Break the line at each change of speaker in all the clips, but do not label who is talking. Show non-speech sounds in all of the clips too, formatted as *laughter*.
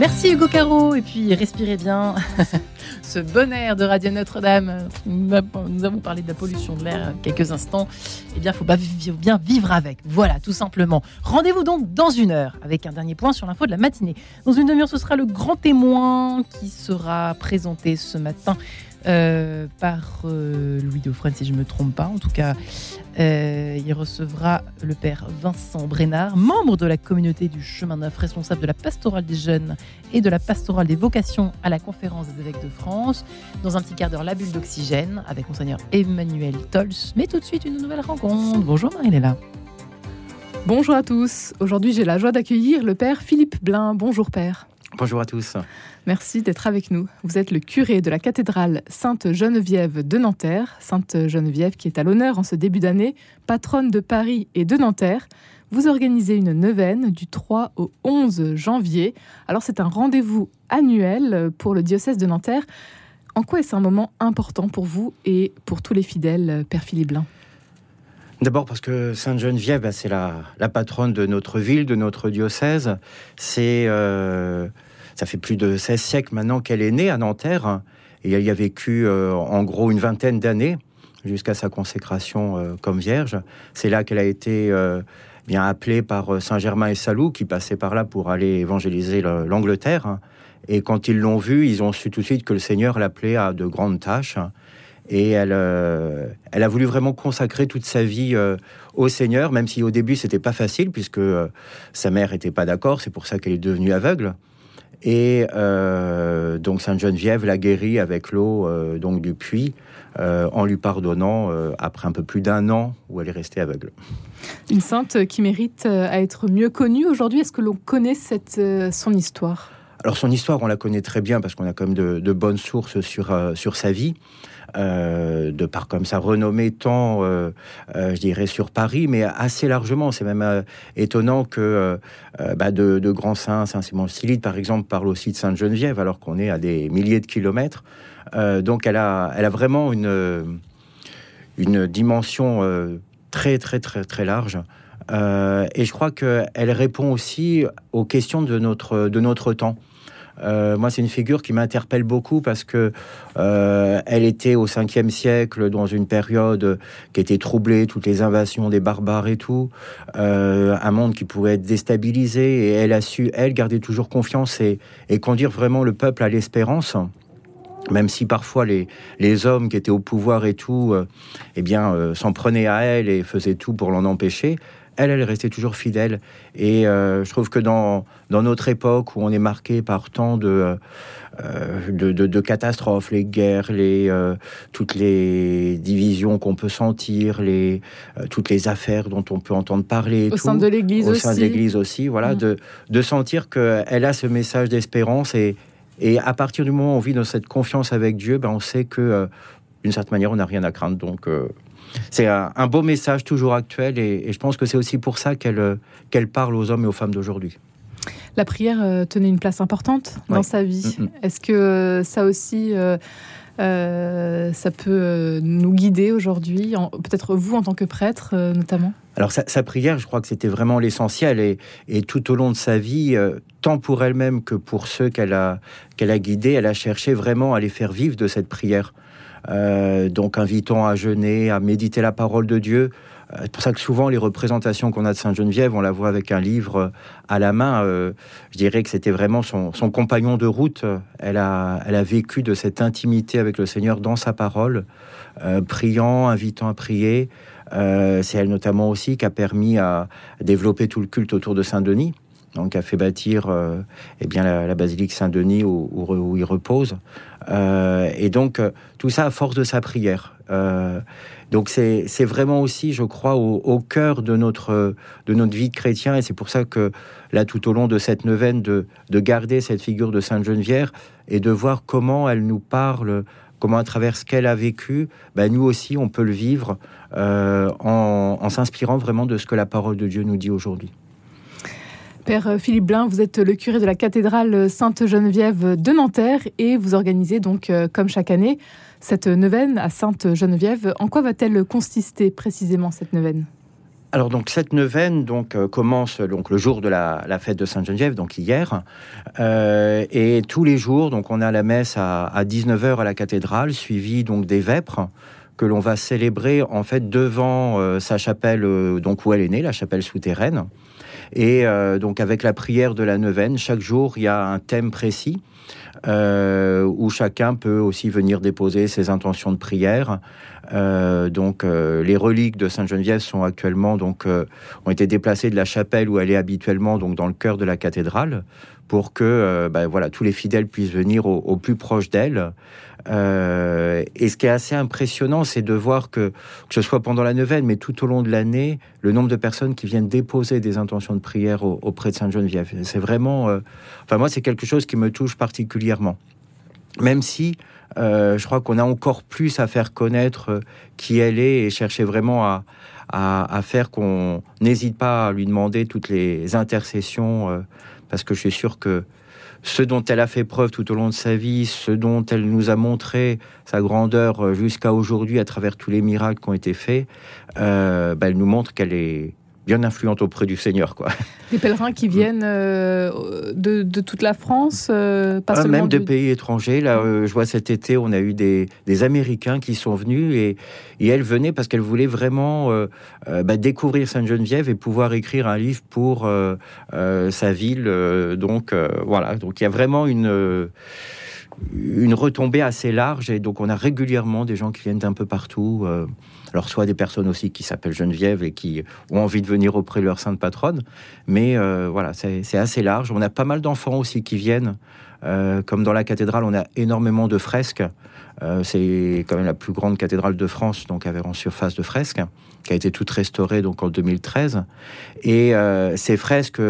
Merci Hugo Caro, et puis respirez bien *laughs* ce bon air de Radio Notre-Dame. Nous avons parlé de la pollution de l'air quelques instants. Eh bien, faut bien vivre avec. Voilà, tout simplement. Rendez-vous donc dans une heure avec un dernier point sur l'info de la matinée. Dans une demi-heure, ce sera le grand témoin qui sera présenté ce matin euh, par euh, Louis Dauphren, si je ne me trompe pas. En tout cas, euh, il recevra le père Vincent Brénard, membre de la communauté du Chemin Neuf, responsable de la pastorale des jeunes et de la pastorale des vocations à la conférence des évêques de France. Dans un petit quart d'heure, la bulle d'oxygène avec monseigneur Emmanuel Tols. Mais tout de suite, une nouvelle rencontre. Bonjour Marie-Léla.
Bonjour à tous. Aujourd'hui, j'ai la joie d'accueillir le père Philippe Blin. Bonjour père.
Bonjour à tous.
Merci d'être avec nous. Vous êtes le curé de la cathédrale Sainte-Geneviève de Nanterre. Sainte-Geneviève qui est à l'honneur en ce début d'année, patronne de Paris et de Nanterre. Vous organisez une neuvaine du 3 au 11 janvier. Alors c'est un rendez-vous annuel pour le diocèse de Nanterre. En quoi est-ce un moment important pour vous et pour tous les fidèles, Père Philippe Blin?
D'abord parce que Sainte-Geneviève, bah, c'est la, patronne de notre ville, de notre diocèse. C'est euh, ça fait plus de 16 siècles maintenant qu'elle est née à Nanterre et elle y a vécu euh, en gros une vingtaine d'années jusqu'à sa consécration euh, comme vierge. C'est là qu'elle a été bien appelée par Saint Germain et Salou qui passaient par là pour aller évangéliser l'Angleterre. Et quand ils l'ont vue, ils ont su tout de suite que le Seigneur l'appelait à de grandes tâches. Et elle, elle a voulu vraiment consacrer toute sa vie au Seigneur, même si au début c'était pas facile puisque sa mère était pas d'accord. C'est pour ça qu'elle est devenue aveugle. Et euh, donc Sainte Geneviève l'a guéri avec l'eau euh, donc du puits, euh, en lui pardonnant après un peu plus d'un an où elle est restée aveugle.
Une sainte qui mérite à être mieux connue aujourd'hui. Est-ce que l'on connaît cette, son histoire?
Alors son histoire, on la connaît très bien parce qu'on a quand même de, de bonnes sources sur, sur sa vie. Euh, de par comme sa renommée tant, euh, euh, je dirais, sur Paris, mais assez largement. C'est même étonnant que bah, de, grands saints, Saint-Simon Silide, par exemple, parle aussi de Sainte-Geneviève, alors qu'on est à des milliers de kilomètres. donc elle a, elle a vraiment une, une dimension très, très, très, très large. et je crois qu'elle répond aussi aux questions de notre, de notre temps. Euh, moi, c'est une figure qui m'interpelle beaucoup parce que euh, elle était au 5e siècle dans une période qui était troublée, toutes les invasions des barbares et tout, euh, un monde qui pouvait être déstabilisé et elle a su, elle, garder toujours confiance et, conduire vraiment le peuple à l'espérance. Même si parfois les, les hommes qui étaient au pouvoir et tout, eh bien, s'en prenaient à elle et faisaient tout pour l'en empêcher, elle, elle restait toujours fidèle. Et euh, je trouve que dans, dans notre époque où on est marqué par tant de, euh, de, catastrophes, les guerres, les, euh, toutes les divisions qu'on peut sentir, les, toutes les affaires dont on peut entendre parler.
Au sein de l'Église aussi.
Au sein de l'Église aussi, voilà, mm. de, de sentir qu'elle a ce message d'espérance et, et à partir du moment où on vit dans cette confiance avec Dieu, ben on sait que d'une certaine manière, on n'a rien à craindre. Donc, c'est un, beau message toujours actuel et, je pense que c'est aussi pour ça qu'elle euh, qu'elle parle aux hommes et aux femmes d'aujourd'hui.
La prière euh, tenait une place importante dans sa vie. Mm, mm. Est-ce que euh, ça aussi, ça peut nous guider aujourd'hui, peut-être vous en tant que prêtre notamment?
Alors sa, prière, je crois que c'était vraiment l'essentiel et, et, tout au long de sa vie, tant pour elle-même que pour ceux qu'elle a, qu'elle a guidés, elle a cherché vraiment à les faire vivre de cette prière. Euh, donc invitant à jeûner, à méditer la parole de Dieu. Euh, c'est pour ça que souvent les représentations qu'on a de Sainte Geneviève, on la voit avec un livre à la main. Euh, je dirais que c'était vraiment son, compagnon de route. Elle a, vécu de cette intimité avec le Seigneur dans sa parole, priant, invitant à prier. c'est elle notamment aussi qui a permis à développer tout le culte autour de Saint-Denis donc a fait bâtir eh bien la, basilique Saint-Denis où, où, il repose. Euh, et donc, euh, tout ça à force de sa prière. Euh, donc, c'est vraiment aussi, je crois, au, cœur de notre, de notre vie de chrétien. Et c'est pour ça que, là, tout au long de cette neuvaine, de, de garder cette figure de Sainte Geneviève et de voir comment elle nous parle, comment à travers ce qu'elle a vécu, ben, nous aussi, on peut le vivre en, en s'inspirant vraiment de ce que la parole de Dieu nous dit aujourd'hui.
Père Philippe Blin, vous êtes le curé de la cathédrale Sainte-Geneviève de Nanterre et vous organisez donc, euh, comme chaque année, cette neuvaine à Sainte-Geneviève. En quoi va-t-elle consister précisément cette neuvaine?
Alors donc cette neuvaine donc euh, commence donc le jour de la, fête de Sainte-Geneviève, donc hier, euh, et tous les jours donc on a la messe à, 19h à la cathédrale, suivie donc des vêpres que l'on va célébrer en fait devant euh, sa chapelle donc où elle est née, la chapelle souterraine, et donc avec la prière de la neuvaine, chaque jour il y a un thème précis. où chacun peut aussi venir déposer ses intentions de prière. Euh, donc euh, les reliques de Sainte Geneviève sont actuellement donc euh, ont été déplacées de la chapelle où elle est habituellement donc dans le cœur de la cathédrale pour que ben, voilà tous les fidèles puissent venir au, plus proche d'elle. et ce qui est assez impressionnant, c'est de voir que, que ce soit pendant la neuvaine, mais tout au long de l'année, le nombre de personnes qui viennent déposer des intentions de prière auprès de Sainte Geneviève. C'est vraiment, enfin moi, c'est quelque chose qui me touche particulièrement. Même si euh, je crois qu'on a encore plus à faire connaître euh, qui elle est et chercher vraiment à, faire qu'on n'hésite pas à lui demander toutes les intercessions, euh, parce que je suis sûr que ce dont elle a fait preuve tout au long de sa vie, ce dont elle nous a montré sa grandeur jusqu'à aujourd'hui à travers tous les miracles qui ont été faits, bah, elle nous montre qu'elle est bien influente auprès du Seigneur. Quoi. *laughs*
Des pèlerins qui viennent euh, de, toute la France, euh,
pas ah, Même de pays étrangers. Là, euh, je vois cet été, on a eu des, Américains qui sont venus et, et elles venaient parce qu'elles voulaient vraiment bah, découvrir Sainte-Geneviève et pouvoir écrire un livre pour sa ville. donc voilà, donc il y a vraiment une une retombée assez large et donc on a régulièrement des gens qui viennent d'un peu partout. Alors, soit des personnes aussi qui s'appellent Geneviève et qui ont envie de venir auprès de leur sainte patronne. Mais euh, voilà, c'est assez large. On a pas mal d'enfants aussi qui viennent. Euh, comme dans la cathédrale, on a énormément de fresques. Euh, c'est quand même la plus grande cathédrale de France, donc avec en surface de fresques, qui a été toute restaurée donc en 2013. Et ces fresques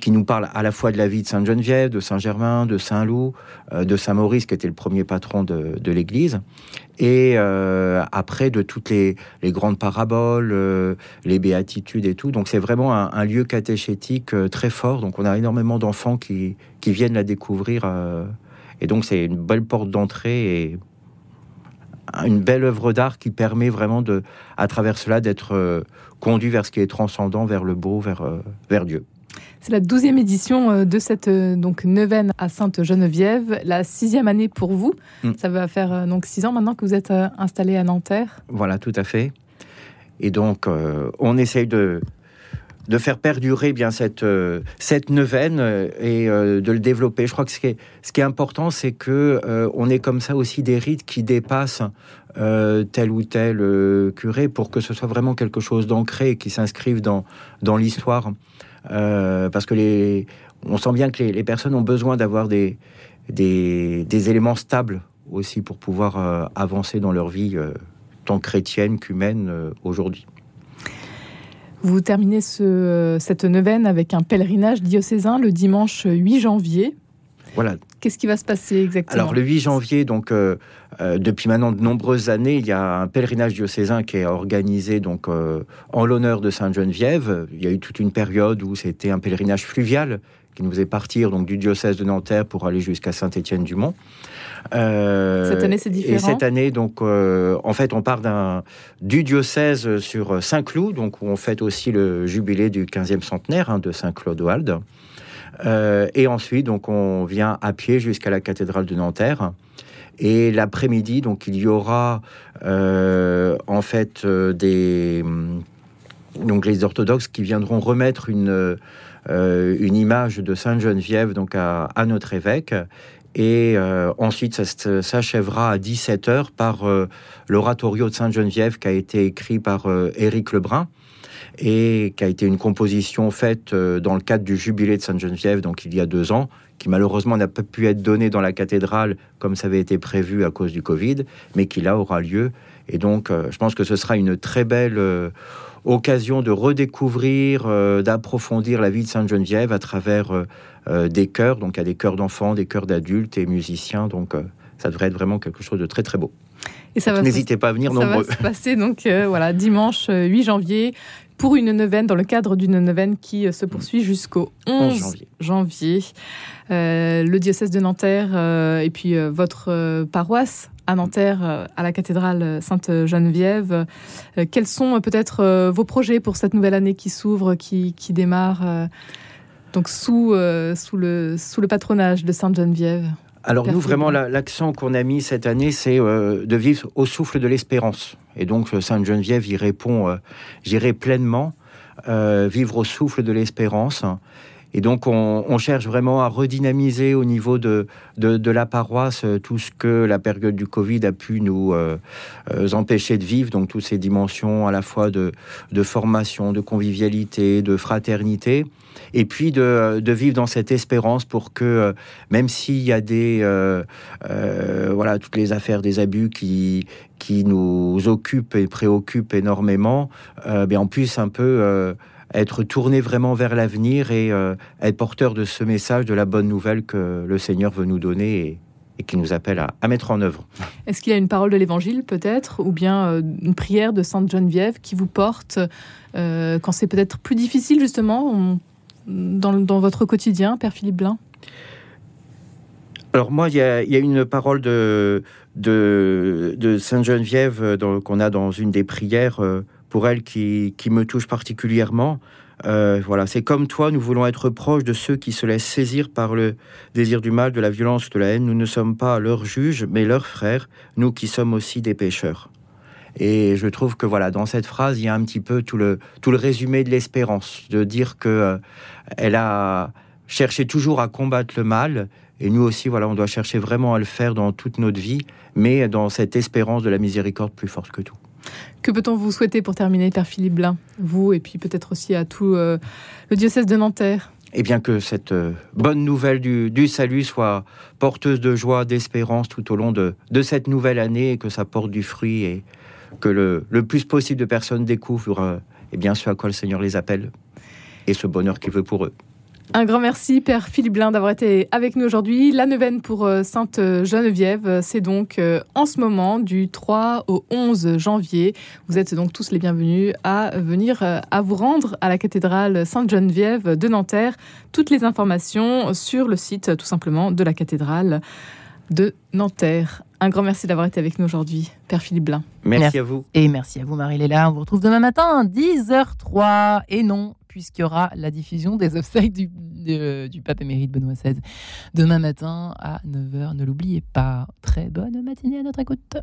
qui nous parle à la fois de la vie de Sainte-Geneviève, de Saint-Germain, de Saint-Loup, de Saint-Maurice, qui était le premier patron de, l'Église, et euh, après de toutes les, grandes paraboles, euh, les béatitudes et tout. Donc c'est vraiment un, lieu catéchétique très fort. Donc on a énormément d'enfants qui, qui, viennent la découvrir. et donc c'est une belle porte d'entrée et une belle œuvre d'art qui permet vraiment de, à travers cela d'être conduit vers ce qui est transcendant, vers le beau, vers, vers Dieu.
C'est la douzième édition euh, de cette euh, donc neuvaine à Sainte-Geneviève, la sixième année pour vous. Mm. Ça va faire euh, donc six ans maintenant que vous êtes installé à Nanterre.
Voilà, tout à fait. Et donc, on essaye de, de faire perdurer bien cette, cette neuvaine et de le développer. Je crois que ce qui est, ce qui est important, c'est que on ait comme ça aussi des rites qui dépassent tel ou tel curé pour que ce soit vraiment quelque chose d'ancré et qui s'inscrive dans, dans l'histoire. Euh, parce que les, on sent bien que les, personnes ont besoin d'avoir des, des, éléments stables aussi pour pouvoir euh, avancer dans leur vie euh, tant chrétienne qu'humaine aujourd'hui.
Vous terminez ce, cette neuvaine avec un pèlerinage diocésain le dimanche 8 janvier.
Voilà.
Qu'est-ce qui va se passer exactement
Alors le 8 janvier, donc euh, euh, depuis maintenant de nombreuses années, il y a un pèlerinage diocésain qui est organisé donc euh, en l'honneur de Sainte Geneviève. Il y a eu toute une période où c'était un pèlerinage fluvial qui nous faisait partir donc du diocèse de Nanterre pour aller jusqu'à Saint-Étienne-du-Mont.
cette année, c'est différent.
Et cette année, donc, en fait, on part d'un du diocèse sur Saint-Cloud, donc où on fête aussi le jubilé du 15e centenaire hein, de Saint-Claude-Walde. Euh, et ensuite, donc, on vient à pied jusqu'à la cathédrale de Nanterre. Et l'après-midi, donc, il y aura euh, en fait euh, des donc les orthodoxes qui viendront remettre une image de Sainte Geneviève donc à, notre évêque. Et ensuite, ça s'achèvera à 17h par l'oratorio de Sainte Geneviève qui a été écrit par Éric Lebrun et qui a été une composition faite euh, dans le cadre du jubilé de Sainte-Geneviève, donc il y a deux ans, qui malheureusement n'a pas pu être donnée dans la cathédrale comme ça avait été prévu à cause du Covid, mais qui là aura lieu. Et donc, euh, je pense que ce sera une très belle euh, occasion de redécouvrir, d'approfondir la vie de Sainte-Geneviève à travers des chœurs. Donc, il y a des chœurs d'enfants, des chœurs d'adultes et musiciens. Donc, ça devrait être vraiment quelque chose de très très beau. Et ça va N'hésitez pas à venir nombreux.
Ça va se passer donc voilà dimanche 8 janvier pour une neuvaine, dans le cadre d'une neuvaine qui euh, se poursuit jusqu'au 11 janvier. Euh, le diocèse de Nanterre euh, et puis votre paroisse à Nanterre, à la cathédrale Sainte-Geneviève. Quels sont peut-être vos projets pour cette nouvelle année qui s'ouvre, qui, qui démarre donc sous, sous, le, sous le patronage de Sainte-Geneviève?
Alors nous, vraiment, l'accent qu'on a mis cette année, c'est euh, de vivre au souffle de l'espérance. Et donc euh, Sainte-Geneviève y répond, euh, j'irai pleinement, vivre au souffle de l'espérance. Et donc, on, cherche vraiment à redynamiser au niveau de, de, la paroisse tout ce que la période du Covid a pu nous empêcher de vivre. Donc, toutes ces dimensions à la fois de, de formation, de convivialité, de fraternité et puis de, vivre dans cette espérance pour que, euh, même s'il y a des, euh, euh, voilà, toutes les affaires des abus qui, qui nous occupent et préoccupent énormément, bien on puisse un peu être tourné vraiment vers l'avenir et être porteur de ce message, de la bonne nouvelle que le Seigneur veut nous donner et, qui nous appelle à, mettre en œuvre.
Est-ce qu'il y a une parole de l'Évangile peut-être, ou bien une prière de Sainte Geneviève qui vous porte quand c'est peut-être plus difficile justement dans, votre quotidien, Père Philippe Blin?
Alors moi, il y, a, une parole de, de, Sainte Geneviève euh, qu'on a dans une des prières euh, pour elle qui, me touche particulièrement. Euh, voilà, c'est comme toi, nous voulons être proches de ceux qui se laissent saisir par le désir du mal, de la violence, de la haine. Nous ne sommes pas leurs juges, mais leurs frères, nous qui sommes aussi des pécheurs. Et je trouve que voilà, dans cette phrase, il y a un petit peu tout le, tout le résumé de l'espérance, de dire que euh, elle a cherché toujours à combattre le mal, et nous aussi, voilà, on doit chercher vraiment à le faire dans toute notre vie, mais dans cette espérance de la miséricorde plus forte que tout.
Que peut-on vous souhaiter pour terminer, Père Philippe Blin, vous et puis peut-être aussi à tout euh, le diocèse de Nanterre?
Eh bien que cette euh, bonne nouvelle du, salut soit porteuse de joie, d'espérance tout au long de, de, cette nouvelle année et que ça porte du fruit et, que le, plus possible de personnes découvrent euh, eh bien, ce à quoi le Seigneur les appelle et ce bonheur qu'il veut pour eux.
Un grand merci, Père Philippe Blin, d'avoir été avec nous aujourd'hui. La neuvaine pour euh, Sainte Geneviève, c'est donc euh, en ce moment du 3 au 11 janvier. Vous êtes donc tous les bienvenus à venir à vous rendre à la cathédrale Sainte Geneviève de Nanterre. Toutes les informations sur le site tout simplement de la cathédrale de Nanterre. Un grand merci d'avoir été avec nous aujourd'hui, Père Philippe Blin.
Merci, à vous.
Et merci à vous, Marie-Léla. On vous retrouve demain matin, 10h03. Et non, puisqu'il y aura la diffusion des obsèques du, du pape émérite Benoît XVI demain matin à 9h. Ne l'oubliez pas. Très bonne matinée à notre écoute.